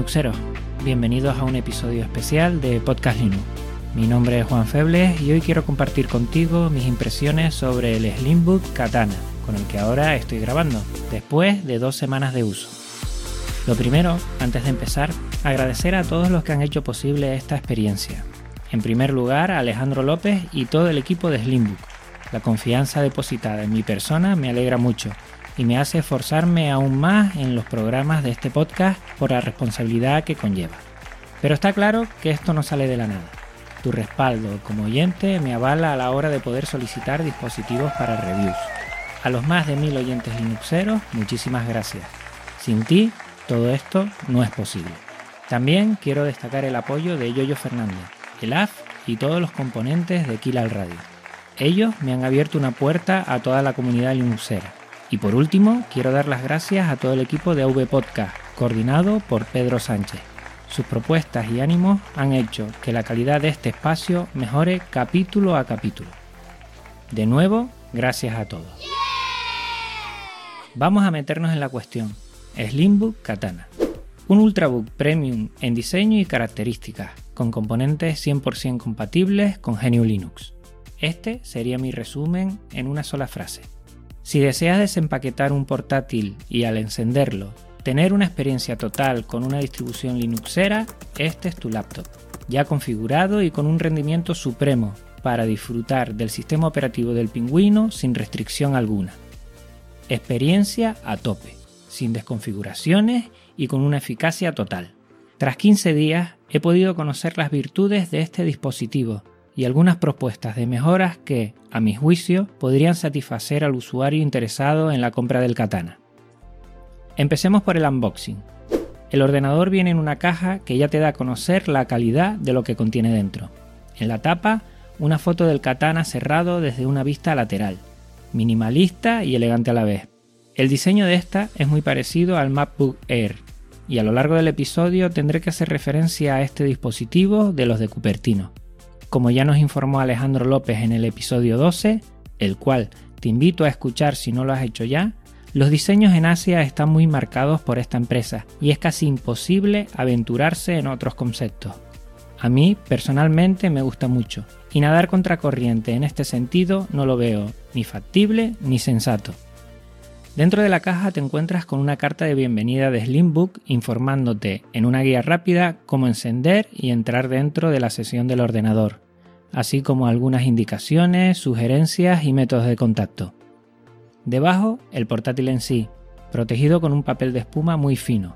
Linuxeros, bienvenidos a un episodio especial de Podcast Linux. Mi nombre es Juan Febles y hoy quiero compartir contigo mis impresiones sobre el Slimbook Katana, con el que ahora estoy grabando, después de dos semanas de uso. Lo primero, antes de empezar, agradecer a todos los que han hecho posible esta experiencia. En primer lugar, a Alejandro López y todo el equipo de Slimbook. La confianza depositada en mi persona me alegra mucho y me hace esforzarme aún más en los programas de este podcast por la responsabilidad que conlleva. Pero está claro que esto no sale de la nada. Tu respaldo como oyente me avala a la hora de poder solicitar dispositivos para reviews. A los más de mil oyentes linuxeros, muchísimas gracias. Sin ti, todo esto no es posible. También quiero destacar el apoyo de Yoyo Fernández, el AF y todos los componentes de Kill al Radio. Ellos me han abierto una puerta a toda la comunidad linuxera. Y por último, quiero dar las gracias a todo el equipo de AV Podcast, coordinado por Pedro Sánchez. Sus propuestas y ánimos han hecho que la calidad de este espacio mejore capítulo a capítulo. De nuevo, gracias a todos. Vamos a meternos en la cuestión. Slimbook Katana. Un Ultrabook Premium en diseño y características, con componentes 100% compatibles con GNU Linux. Este sería mi resumen en una sola frase. Si deseas desempaquetar un portátil y al encenderlo tener una experiencia total con una distribución Linuxera, este es tu laptop, ya configurado y con un rendimiento supremo para disfrutar del sistema operativo del pingüino sin restricción alguna. Experiencia a tope, sin desconfiguraciones y con una eficacia total. Tras 15 días he podido conocer las virtudes de este dispositivo y algunas propuestas de mejoras que, a mi juicio, podrían satisfacer al usuario interesado en la compra del katana. Empecemos por el unboxing. El ordenador viene en una caja que ya te da a conocer la calidad de lo que contiene dentro. En la tapa, una foto del katana cerrado desde una vista lateral, minimalista y elegante a la vez. El diseño de esta es muy parecido al MacBook Air, y a lo largo del episodio tendré que hacer referencia a este dispositivo de los de Cupertino. Como ya nos informó Alejandro López en el episodio 12, el cual te invito a escuchar si no lo has hecho ya, los diseños en Asia están muy marcados por esta empresa y es casi imposible aventurarse en otros conceptos. A mí, personalmente, me gusta mucho, y nadar contracorriente en este sentido no lo veo ni factible ni sensato. Dentro de la caja te encuentras con una carta de bienvenida de Slimbook informándote en una guía rápida cómo encender y entrar dentro de la sesión del ordenador, así como algunas indicaciones, sugerencias y métodos de contacto. Debajo, el portátil en sí, protegido con un papel de espuma muy fino.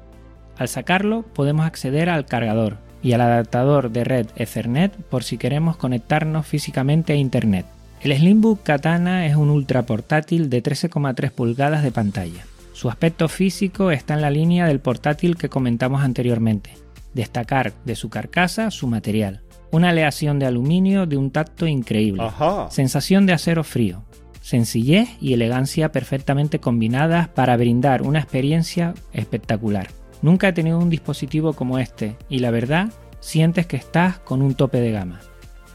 Al sacarlo, podemos acceder al cargador y al adaptador de red Ethernet por si queremos conectarnos físicamente a Internet. El Slimbook Katana es un ultra portátil de 13,3 pulgadas de pantalla. Su aspecto físico está en la línea del portátil que comentamos anteriormente. Destacar de su carcasa su material. Una aleación de aluminio de un tacto increíble. Ajá. Sensación de acero frío sencillez y elegancia perfectamente combinadas para brindar una experiencia espectacular. Nunca he tenido un dispositivo como este y la verdad sientes que estás con un tope de gama.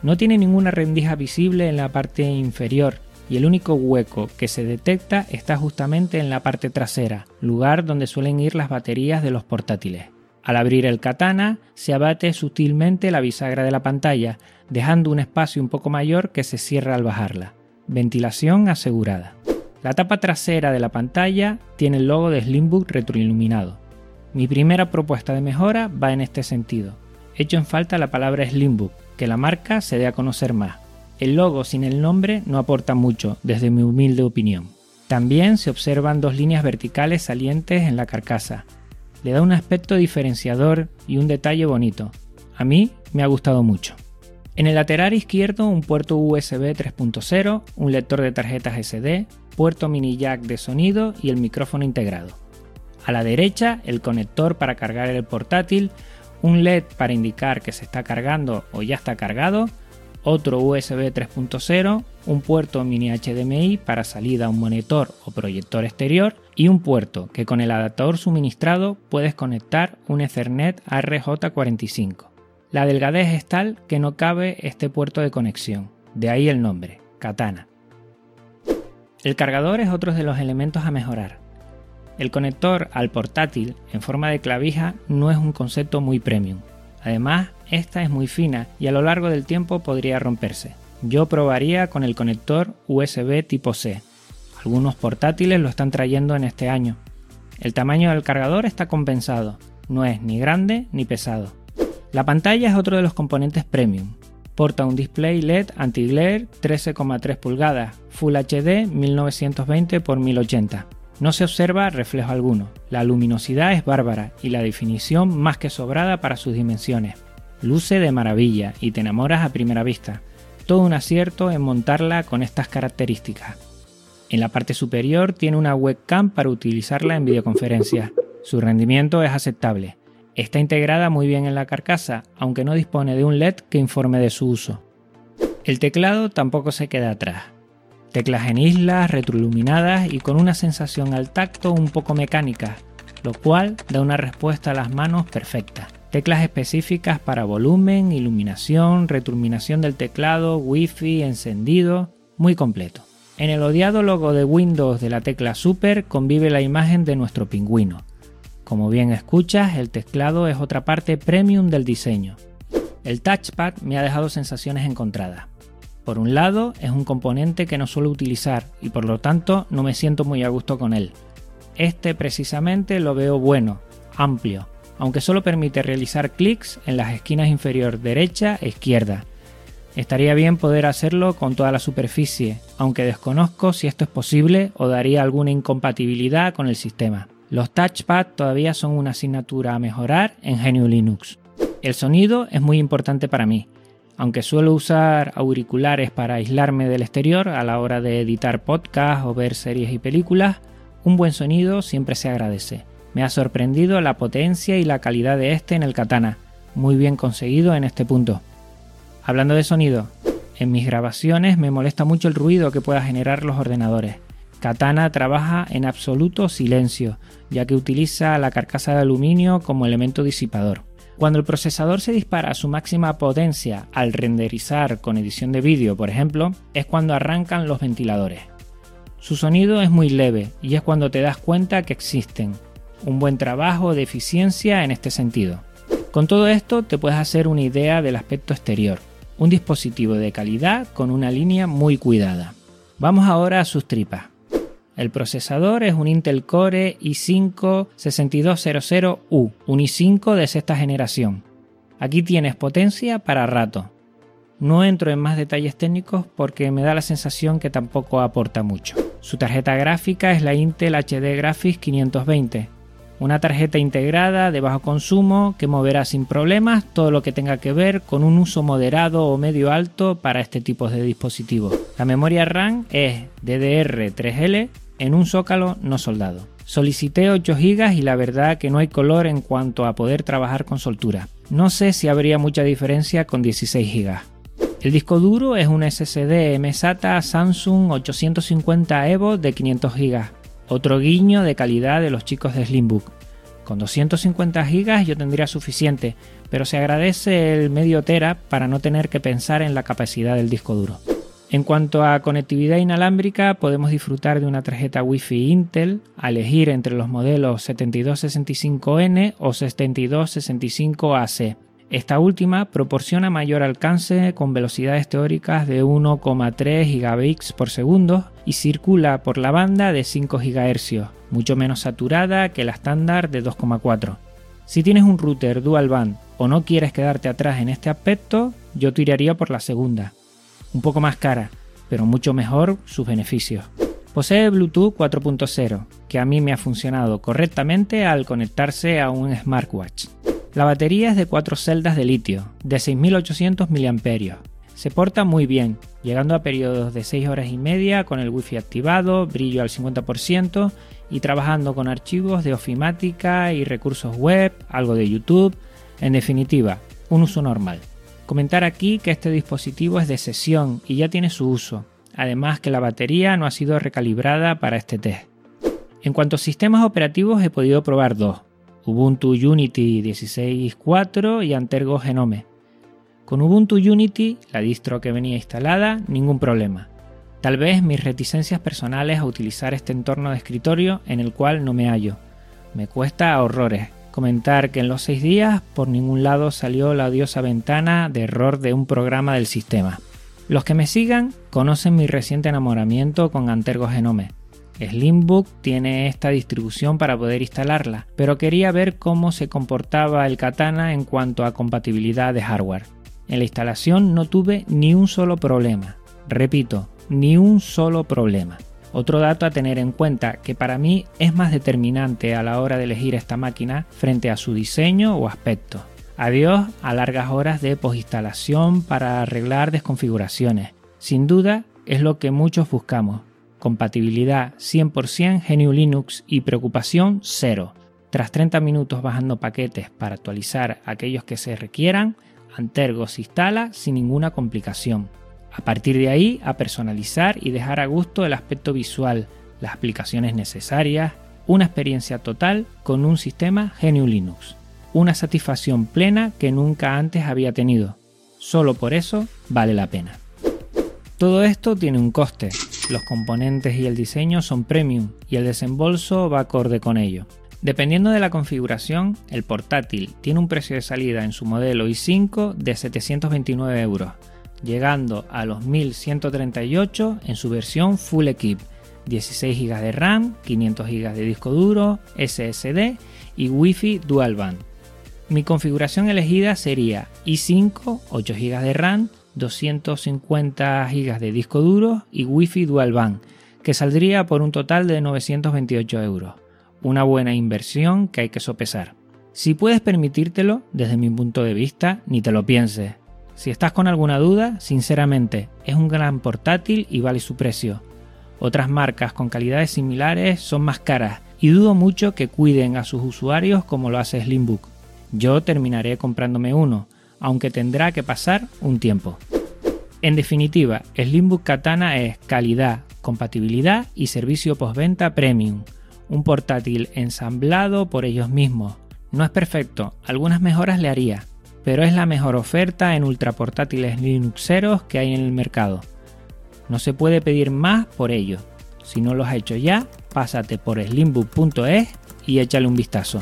No tiene ninguna rendija visible en la parte inferior y el único hueco que se detecta está justamente en la parte trasera, lugar donde suelen ir las baterías de los portátiles. Al abrir el katana se abate sutilmente la bisagra de la pantalla, dejando un espacio un poco mayor que se cierra al bajarla ventilación asegurada. La tapa trasera de la pantalla tiene el logo de Slimbook retroiluminado. Mi primera propuesta de mejora va en este sentido. Hecho en falta la palabra Slimbook, que la marca se dé a conocer más. El logo sin el nombre no aporta mucho, desde mi humilde opinión. También se observan dos líneas verticales salientes en la carcasa. Le da un aspecto diferenciador y un detalle bonito. A mí me ha gustado mucho. En el lateral izquierdo un puerto USB 3.0, un lector de tarjetas SD, puerto mini jack de sonido y el micrófono integrado. A la derecha el conector para cargar el portátil, un LED para indicar que se está cargando o ya está cargado, otro USB 3.0, un puerto mini HDMI para salida a un monitor o proyector exterior y un puerto que con el adaptador suministrado puedes conectar un Ethernet RJ45. La delgadez es tal que no cabe este puerto de conexión, de ahí el nombre, Katana. El cargador es otro de los elementos a mejorar. El conector al portátil en forma de clavija no es un concepto muy premium. Además, esta es muy fina y a lo largo del tiempo podría romperse. Yo probaría con el conector USB tipo C. Algunos portátiles lo están trayendo en este año. El tamaño del cargador está compensado, no es ni grande ni pesado. La pantalla es otro de los componentes premium. Porta un display LED anti-glare 13,3 pulgadas, Full HD 1920 x 1080. No se observa reflejo alguno, la luminosidad es bárbara y la definición más que sobrada para sus dimensiones. Luce de maravilla y te enamoras a primera vista. Todo un acierto en montarla con estas características. En la parte superior tiene una webcam para utilizarla en videoconferencias. Su rendimiento es aceptable. Está integrada muy bien en la carcasa, aunque no dispone de un LED que informe de su uso. El teclado tampoco se queda atrás. Teclas en islas, retroiluminadas y con una sensación al tacto un poco mecánica, lo cual da una respuesta a las manos perfecta. Teclas específicas para volumen, iluminación, retroiluminación del teclado, wifi, encendido, muy completo. En el odiado logo de Windows de la tecla Super convive la imagen de nuestro pingüino. Como bien escuchas, el teclado es otra parte premium del diseño. El touchpad me ha dejado sensaciones encontradas. Por un lado, es un componente que no suelo utilizar y por lo tanto no me siento muy a gusto con él. Este precisamente lo veo bueno, amplio, aunque solo permite realizar clics en las esquinas inferior derecha e izquierda. Estaría bien poder hacerlo con toda la superficie, aunque desconozco si esto es posible o daría alguna incompatibilidad con el sistema. Los touchpad todavía son una asignatura a mejorar en GNU Linux. El sonido es muy importante para mí, aunque suelo usar auriculares para aislarme del exterior a la hora de editar podcasts o ver series y películas, un buen sonido siempre se agradece. Me ha sorprendido la potencia y la calidad de este en el katana, muy bien conseguido en este punto. Hablando de sonido, en mis grabaciones me molesta mucho el ruido que pueda generar los ordenadores. Katana trabaja en absoluto silencio, ya que utiliza la carcasa de aluminio como elemento disipador. Cuando el procesador se dispara a su máxima potencia al renderizar con edición de vídeo, por ejemplo, es cuando arrancan los ventiladores. Su sonido es muy leve y es cuando te das cuenta que existen. Un buen trabajo de eficiencia en este sentido. Con todo esto te puedes hacer una idea del aspecto exterior. Un dispositivo de calidad con una línea muy cuidada. Vamos ahora a sus tripas. El procesador es un Intel Core i5-6200U, un i5 de sexta generación. Aquí tienes potencia para rato. No entro en más detalles técnicos porque me da la sensación que tampoco aporta mucho. Su tarjeta gráfica es la Intel HD Graphics 520, una tarjeta integrada de bajo consumo que moverá sin problemas todo lo que tenga que ver con un uso moderado o medio alto para este tipo de dispositivos. La memoria RAM es DDR3L en un zócalo no soldado. Solicité 8 GB y la verdad que no hay color en cuanto a poder trabajar con soltura. No sé si habría mucha diferencia con 16 GB. El disco duro es un SSD MSATA Samsung 850 Evo de 500 GB. Otro guiño de calidad de los chicos de Slimbook. Con 250 GB yo tendría suficiente, pero se agradece el medio tera para no tener que pensar en la capacidad del disco duro. En cuanto a conectividad inalámbrica, podemos disfrutar de una tarjeta Wi-Fi Intel, a elegir entre los modelos 7265N o 7265AC. Esta última proporciona mayor alcance con velocidades teóricas de 1,3 gigabits por segundo y circula por la banda de 5 GHz, mucho menos saturada que la estándar de 2,4. Si tienes un router dual band o no quieres quedarte atrás en este aspecto, yo tiraría por la segunda un poco más cara, pero mucho mejor sus beneficios. Posee Bluetooth 4.0, que a mí me ha funcionado correctamente al conectarse a un smartwatch. La batería es de 4 celdas de litio, de 6800 mAh. Se porta muy bien, llegando a periodos de 6 horas y media con el wifi activado, brillo al 50% y trabajando con archivos de ofimática y recursos web, algo de YouTube, en definitiva, un uso normal. Comentar aquí que este dispositivo es de sesión y ya tiene su uso, además que la batería no ha sido recalibrada para este test. En cuanto a sistemas operativos he podido probar dos, Ubuntu Unity 16.4 y Antergo Genome. Con Ubuntu Unity, la distro que venía instalada, ningún problema. Tal vez mis reticencias personales a utilizar este entorno de escritorio en el cual no me hallo. Me cuesta horrores, comentar que en los seis días por ningún lado salió la odiosa ventana de error de un programa del sistema. Los que me sigan conocen mi reciente enamoramiento con Antergo Genome. Slimbook tiene esta distribución para poder instalarla, pero quería ver cómo se comportaba el Katana en cuanto a compatibilidad de hardware. En la instalación no tuve ni un solo problema. Repito, ni un solo problema. Otro dato a tener en cuenta que para mí es más determinante a la hora de elegir esta máquina frente a su diseño o aspecto. Adiós a largas horas de postinstalación para arreglar desconfiguraciones. Sin duda es lo que muchos buscamos. Compatibilidad 100% GNU Linux y preocupación cero. Tras 30 minutos bajando paquetes para actualizar aquellos que se requieran, Antergo se instala sin ninguna complicación. A partir de ahí, a personalizar y dejar a gusto el aspecto visual, las aplicaciones necesarias, una experiencia total con un sistema GNU Linux. Una satisfacción plena que nunca antes había tenido. Solo por eso vale la pena. Todo esto tiene un coste. Los componentes y el diseño son premium y el desembolso va acorde con ello. Dependiendo de la configuración, el portátil tiene un precio de salida en su modelo i5 de 729 euros llegando a los 1138 en su versión Full Equip, 16 GB de RAM, 500 GB de disco duro, SSD y Wi-Fi Dual Band. Mi configuración elegida sería i5, 8 GB de RAM, 250 GB de disco duro y Wi-Fi Dual Band, que saldría por un total de 928 euros. Una buena inversión que hay que sopesar. Si puedes permitírtelo, desde mi punto de vista, ni te lo pienses. Si estás con alguna duda, sinceramente, es un gran portátil y vale su precio. Otras marcas con calidades similares son más caras y dudo mucho que cuiden a sus usuarios como lo hace Slimbook. Yo terminaré comprándome uno, aunque tendrá que pasar un tiempo. En definitiva, Slimbook Katana es calidad, compatibilidad y servicio postventa premium. Un portátil ensamblado por ellos mismos. No es perfecto, algunas mejoras le haría, pero es la mejor oferta en ultraportátiles Linuxeros que hay en el mercado. No se puede pedir más por ello. Si no lo has hecho ya, pásate por slimbook.es y échale un vistazo.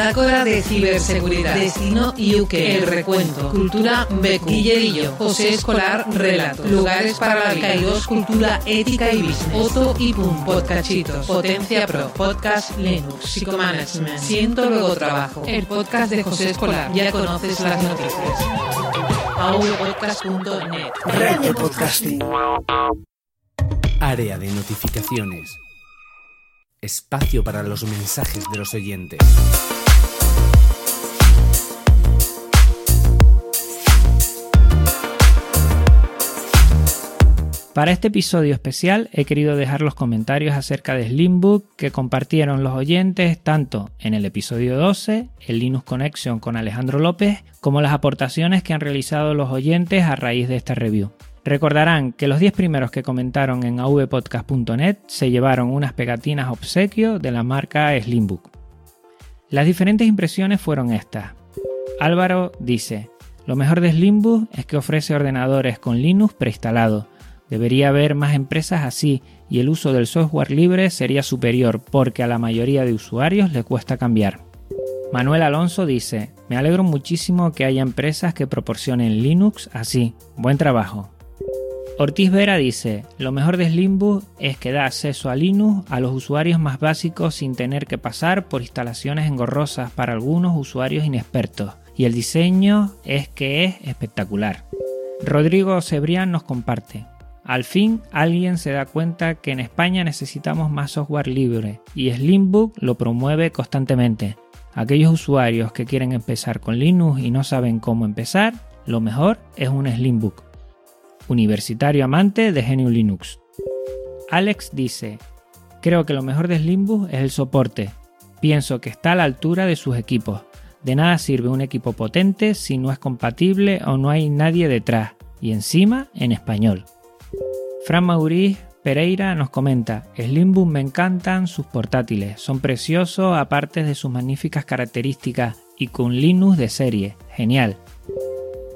Bitácora de ciberseguridad. Destino UK. El recuento. Cultura Becu. Guillerillo. José Escolar. Relato. Lugares para la vida. Cultura ética y business. Otto y Pum. Podcachitos. Potencia Pro. Podcast Linux. Psicomanagement. Siento luego trabajo. El podcast de José Escolar. Ya conoces las noticias. audiopodcast.net. Red de podcasting. Área de notificaciones. Espacio para los mensajes de los oyentes. Para este episodio especial he querido dejar los comentarios acerca de Slimbook que compartieron los oyentes tanto en el episodio 12, el Linux Connection con Alejandro López, como las aportaciones que han realizado los oyentes a raíz de esta review. Recordarán que los 10 primeros que comentaron en avpodcast.net se llevaron unas pegatinas obsequio de la marca Slimbook. Las diferentes impresiones fueron estas. Álvaro dice, lo mejor de Slimbook es que ofrece ordenadores con Linux preinstalado Debería haber más empresas así y el uso del software libre sería superior porque a la mayoría de usuarios le cuesta cambiar. Manuel Alonso dice, me alegro muchísimo que haya empresas que proporcionen Linux así. Buen trabajo. Ortiz Vera dice, lo mejor de Slimbook es que da acceso a Linux a los usuarios más básicos sin tener que pasar por instalaciones engorrosas para algunos usuarios inexpertos. Y el diseño es que es espectacular. Rodrigo Cebrián nos comparte, Al fin alguien se da cuenta que en España necesitamos más software libre y Slimbook lo promueve constantemente. Aquellos usuarios que quieren empezar con Linux y no saben cómo empezar, lo mejor es un Slimbook. Universitario amante de GNU Linux. Alex dice, creo que lo mejor de Slimbook es el soporte. Pienso que está a la altura de sus equipos. De nada sirve un equipo potente si no es compatible o no hay nadie detrás. Y encima en español. Fran Mauriz Pereira nos comenta, Slimbook me encantan sus portátiles, son preciosos aparte de sus magníficas características y con Linux de serie, genial.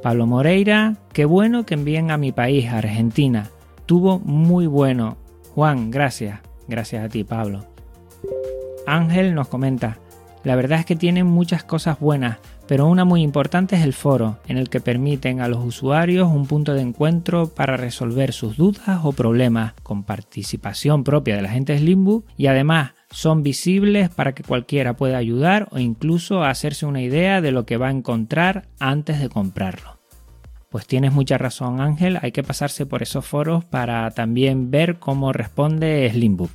Pablo Moreira, qué bueno que envíen a mi país, Argentina, tuvo muy bueno. Juan, gracias, gracias a ti Pablo. Ángel nos comenta, la verdad es que tienen muchas cosas buenas, pero una muy importante es el foro, en el que permiten a los usuarios un punto de encuentro para resolver sus dudas o problemas, con participación propia de la gente de y además son visibles para que cualquiera pueda ayudar o incluso hacerse una idea de lo que va a encontrar antes de comprarlo. Pues tienes mucha razón Ángel, hay que pasarse por esos foros para también ver cómo responde Slimbook.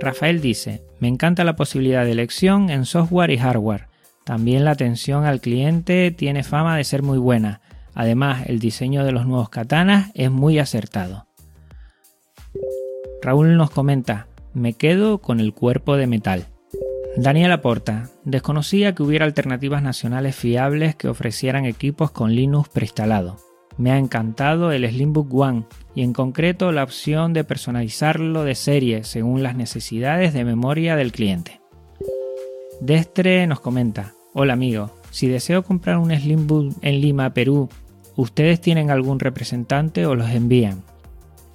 Rafael dice, me encanta la posibilidad de elección en software y hardware también la atención al cliente tiene fama de ser muy buena. Además, el diseño de los nuevos katanas es muy acertado. Raúl nos comenta, me quedo con el cuerpo de metal. Daniel aporta, desconocía que hubiera alternativas nacionales fiables que ofrecieran equipos con Linux preinstalado. Me ha encantado el Slimbook One y en concreto la opción de personalizarlo de serie según las necesidades de memoria del cliente. Destre nos comenta, hola amigo, si deseo comprar un Slimbook en Lima, Perú, ¿ustedes tienen algún representante o los envían?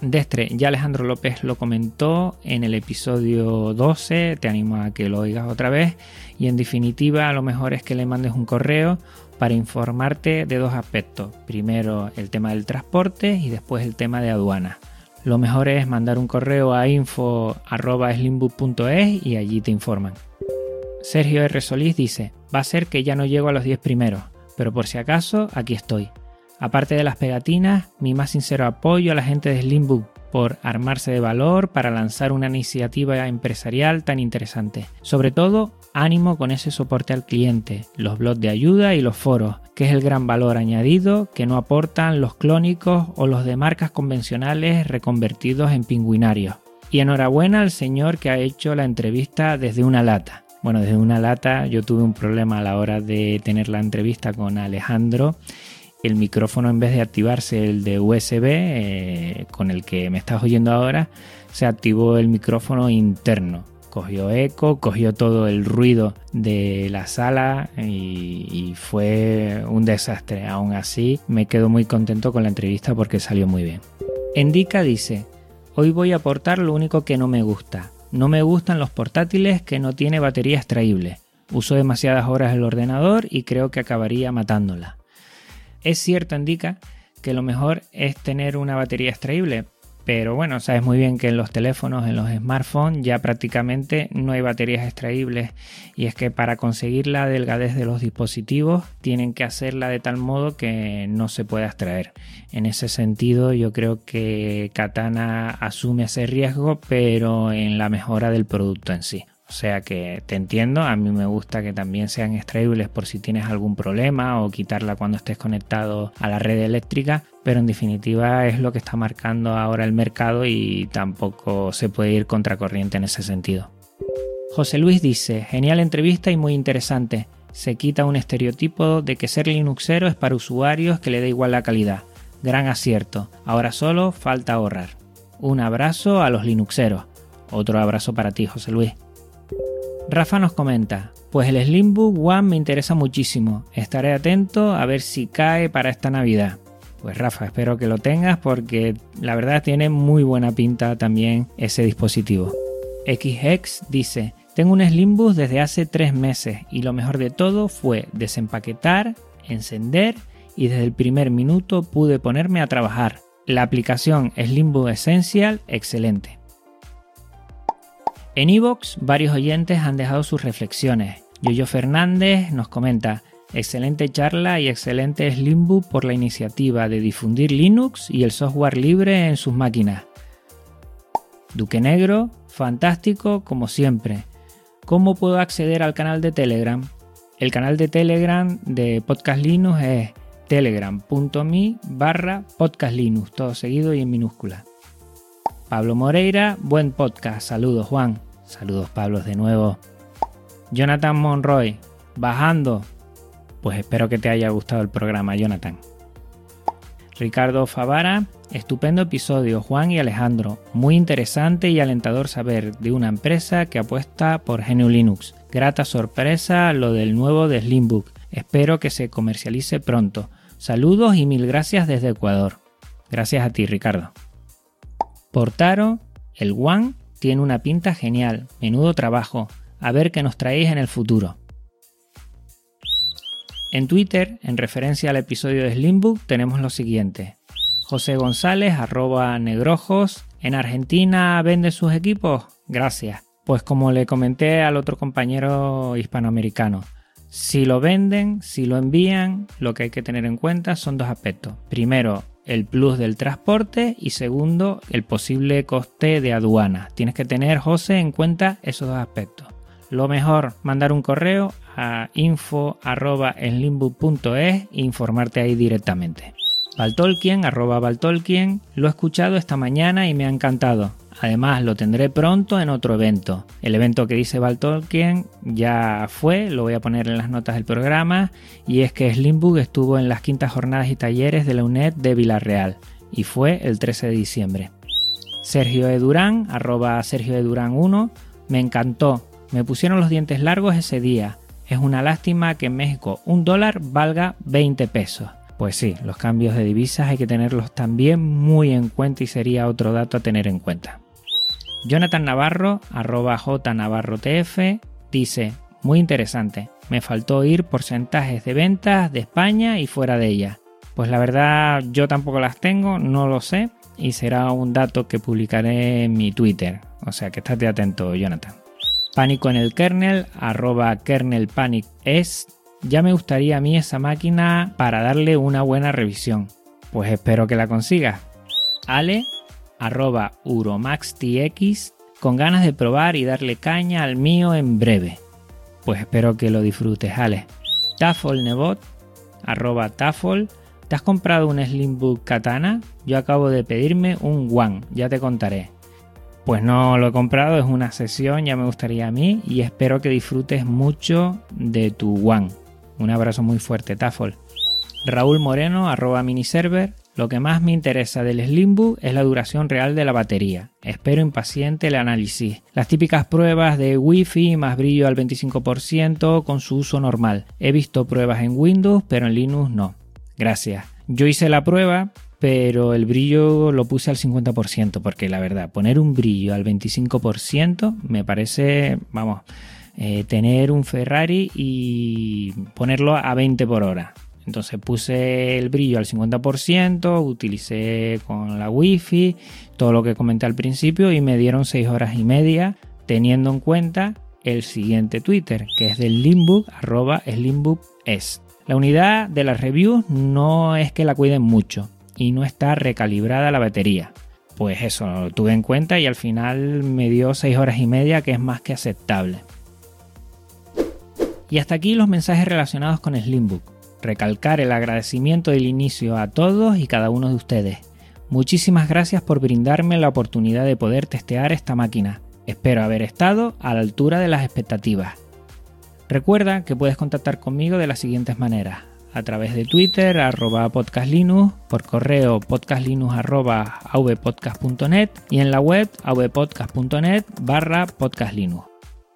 Destre, ya Alejandro López lo comentó en el episodio 12, te animo a que lo oigas otra vez y en definitiva lo mejor es que le mandes un correo para informarte de dos aspectos. Primero el tema del transporte y después el tema de aduana. Lo mejor es mandar un correo a info.slimbook.es y allí te informan. Sergio R. Solís dice, va a ser que ya no llego a los 10 primeros, pero por si acaso, aquí estoy. Aparte de las pegatinas, mi más sincero apoyo a la gente de Slimbook por armarse de valor para lanzar una iniciativa empresarial tan interesante. Sobre todo, ánimo con ese soporte al cliente, los blogs de ayuda y los foros, que es el gran valor añadido que no aportan los clónicos o los de marcas convencionales reconvertidos en pingüinarios. Y enhorabuena al señor que ha hecho la entrevista desde una lata. Bueno, desde una lata yo tuve un problema a la hora de tener la entrevista con Alejandro. El micrófono en vez de activarse el de USB eh, con el que me estás oyendo ahora, se activó el micrófono interno. Cogió eco, cogió todo el ruido de la sala y, y fue un desastre. Aún así, me quedo muy contento con la entrevista porque salió muy bien. Endica dice, hoy voy a aportar lo único que no me gusta, no me gustan los portátiles que no tiene batería extraíble. Uso demasiadas horas el ordenador y creo que acabaría matándola. Es cierto, indica que lo mejor es tener una batería extraíble, pero bueno, sabes muy bien que en los teléfonos, en los smartphones, ya prácticamente no hay baterías extraíbles. Y es que para conseguir la delgadez de los dispositivos, tienen que hacerla de tal modo que no se pueda extraer. En ese sentido, yo creo que Katana asume ese riesgo, pero en la mejora del producto en sí. O sea que te entiendo, a mí me gusta que también sean extraíbles por si tienes algún problema o quitarla cuando estés conectado a la red eléctrica, pero en definitiva es lo que está marcando ahora el mercado y tampoco se puede ir contracorriente en ese sentido. José Luis dice, genial entrevista y muy interesante. Se quita un estereotipo de que ser Linuxero es para usuarios que le da igual la calidad. Gran acierto. Ahora solo falta ahorrar. Un abrazo a los Linuxeros. Otro abrazo para ti, José Luis. Rafa nos comenta, pues el Slimbook One me interesa muchísimo, estaré atento a ver si cae para esta Navidad. Pues Rafa, espero que lo tengas porque la verdad tiene muy buena pinta también ese dispositivo. XX dice, tengo un Slimbook desde hace tres meses y lo mejor de todo fue desempaquetar, encender y desde el primer minuto pude ponerme a trabajar. La aplicación Slimbook Essential, excelente. En iVoox, varios oyentes han dejado sus reflexiones. Yoyo Fernández nos comenta: Excelente charla y excelente Slimbook por la iniciativa de difundir Linux y el software libre en sus máquinas. Duque Negro, fantástico como siempre. ¿Cómo puedo acceder al canal de Telegram? El canal de Telegram de Podcast Linux es telegram.me barra podcastlinux, todo seguido y en minúscula. Pablo Moreira, buen podcast. Saludos Juan. Saludos Pablo de nuevo. Jonathan Monroy, bajando. Pues espero que te haya gustado el programa, Jonathan. Ricardo Favara, estupendo episodio, Juan y Alejandro. Muy interesante y alentador saber de una empresa que apuesta por GNU Linux. Grata sorpresa lo del nuevo de Slimbook. Espero que se comercialice pronto. Saludos y mil gracias desde Ecuador. Gracias a ti, Ricardo. Portaro, el One, tiene una pinta genial. Menudo trabajo. A ver qué nos traéis en el futuro. En Twitter, en referencia al episodio de Slimbook, tenemos lo siguiente. José González, arroba negrojos. ¿En Argentina vende sus equipos? Gracias. Pues como le comenté al otro compañero hispanoamericano, si lo venden, si lo envían, lo que hay que tener en cuenta son dos aspectos. Primero, el plus del transporte y segundo, el posible coste de aduana. Tienes que tener, José, en cuenta esos dos aspectos. Lo mejor, mandar un correo a info.slimbook.es e informarte ahí directamente. Valtolkien, arroba Valtolkien, lo he escuchado esta mañana y me ha encantado. Además, lo tendré pronto en otro evento. El evento que dice Valtolkien ya fue, lo voy a poner en las notas del programa, y es que Slimbook estuvo en las quintas jornadas y talleres de la UNED de Villarreal, y fue el 13 de diciembre. Sergio Edurán, arroba Sergio Edurán 1, me encantó. Me pusieron los dientes largos ese día. Es una lástima que en México un dólar valga 20 pesos. Pues sí, los cambios de divisas hay que tenerlos también muy en cuenta y sería otro dato a tener en cuenta. Jonathan Navarro, arroba jnavarrotf, dice, muy interesante, me faltó oír porcentajes de ventas de España y fuera de ella. Pues la verdad yo tampoco las tengo, no lo sé, y será un dato que publicaré en mi Twitter, o sea que estate atento Jonathan. Pánico en el kernel, arroba kernelpanic es, ya me gustaría a mí esa máquina para darle una buena revisión. Pues espero que la consiga. Ale arroba uromaxtx con ganas de probar y darle caña al mío en breve. Pues espero que lo disfrutes, Ale. Tafolnebot, arroba Tafol, ¿te has comprado un Slimbook Katana? Yo acabo de pedirme un One, ya te contaré. Pues no lo he comprado, es una sesión, ya me gustaría a mí y espero que disfrutes mucho de tu One. Un abrazo muy fuerte, Tafol. Raúl Moreno, arroba miniserver, lo que más me interesa del Slimbook es la duración real de la batería. Espero impaciente el análisis. Las típicas pruebas de Wi-Fi más brillo al 25% con su uso normal. He visto pruebas en Windows, pero en Linux no. Gracias. Yo hice la prueba, pero el brillo lo puse al 50%, porque la verdad, poner un brillo al 25% me parece, vamos, eh, tener un Ferrari y ponerlo a 20 por hora. Entonces puse el brillo al 50%, utilicé con la wifi, todo lo que comenté al principio y me dieron 6 horas y media teniendo en cuenta el siguiente Twitter, que es del Limbook, arroba Slimbook es. La unidad de las reviews no es que la cuiden mucho y no está recalibrada la batería. Pues eso, lo tuve en cuenta y al final me dio 6 horas y media, que es más que aceptable. Y hasta aquí los mensajes relacionados con Slimbook recalcar el agradecimiento del inicio a todos y cada uno de ustedes. Muchísimas gracias por brindarme la oportunidad de poder testear esta máquina. Espero haber estado a la altura de las expectativas. Recuerda que puedes contactar conmigo de las siguientes maneras. A través de Twitter, arroba podcastlinux, por correo podcastlinux arroba avpodcast.net y en la web avpodcast.net barra podcastlinux.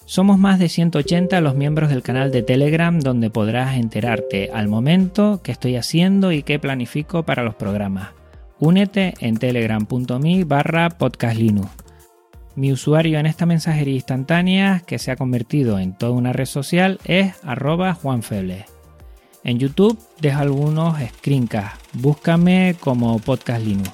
Somos más de 180 los miembros del canal de Telegram donde podrás enterarte al momento qué estoy haciendo y qué planifico para los programas. Únete en telegram.me barra podcastlinux. Mi usuario en esta mensajería instantánea, que se ha convertido en toda una red social, es arroba juanfeble. En YouTube dejo algunos screencasts. Búscame como Podcast Linux.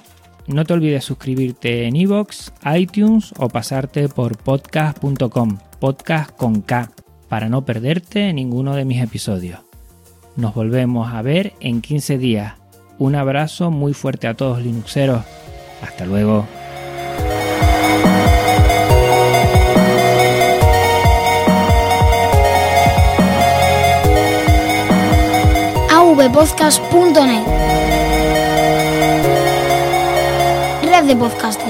No te olvides suscribirte en iVoox, iTunes o pasarte por podcast.com podcast con K, para no perderte ninguno de mis episodios. Nos volvemos a ver en 15 días. Un abrazo muy fuerte a todos Linuxeros. Hasta luego. Red de podcasting.